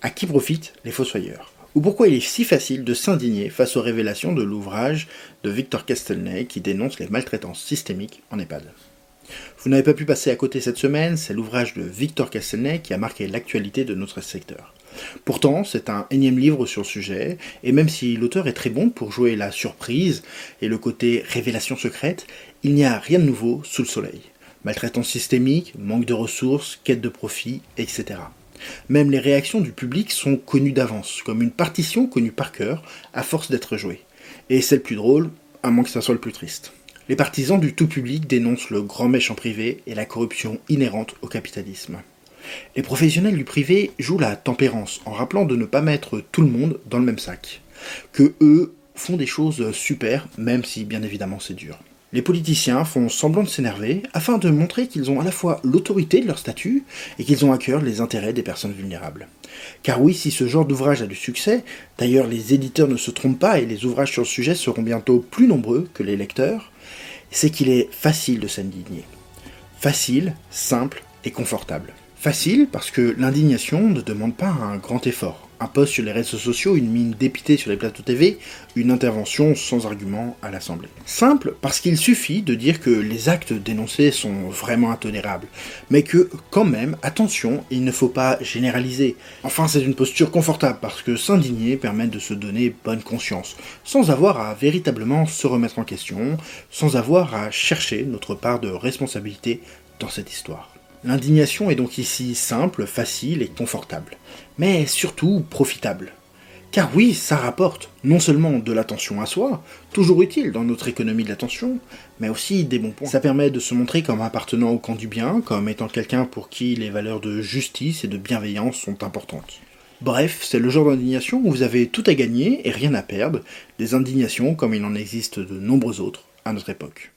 À qui profitent les fossoyeurs Ou pourquoi il est si facile de s'indigner face aux révélations de l'ouvrage de Victor Castelnay qui dénonce les maltraitances systémiques en EHPAD Vous n'avez pas pu passer à côté cette semaine, c'est l'ouvrage de Victor Castelnay qui a marqué l'actualité de notre secteur. Pourtant, c'est un énième livre sur le sujet, et même si l'auteur est très bon pour jouer la surprise et le côté révélation secrète, il n'y a rien de nouveau sous le soleil. Maltraitance systémique, manque de ressources, quête de profit, etc. Même les réactions du public sont connues d'avance, comme une partition connue par cœur, à force d'être jouée. Et c'est le plus drôle, à moins que ça soit le plus triste. Les partisans du tout public dénoncent le grand méchant privé et la corruption inhérente au capitalisme. Les professionnels du privé jouent la tempérance en rappelant de ne pas mettre tout le monde dans le même sac. Que eux font des choses super, même si bien évidemment c'est dur. Les politiciens font semblant de s'énerver afin de montrer qu'ils ont à la fois l'autorité de leur statut et qu'ils ont à cœur les intérêts des personnes vulnérables. Car oui, si ce genre d'ouvrage a du succès, d'ailleurs les éditeurs ne se trompent pas et les ouvrages sur le sujet seront bientôt plus nombreux que les lecteurs, c'est qu'il est facile de s'indigner. Facile, simple et confortable. Facile parce que l'indignation ne demande pas un grand effort un post sur les réseaux sociaux, une mine dépitée sur les plateaux TV, une intervention sans argument à l'Assemblée. Simple parce qu'il suffit de dire que les actes dénoncés sont vraiment intolérables, mais que quand même, attention, il ne faut pas généraliser. Enfin, c'est une posture confortable parce que s'indigner permet de se donner bonne conscience, sans avoir à véritablement se remettre en question, sans avoir à chercher notre part de responsabilité dans cette histoire. L'indignation est donc ici simple, facile et confortable, mais surtout profitable. Car oui, ça rapporte non seulement de l'attention à soi, toujours utile dans notre économie de l'attention, mais aussi des bons points. Ça permet de se montrer comme appartenant au camp du bien, comme étant quelqu'un pour qui les valeurs de justice et de bienveillance sont importantes. Bref, c'est le genre d'indignation où vous avez tout à gagner et rien à perdre, des indignations comme il en existe de nombreux autres à notre époque.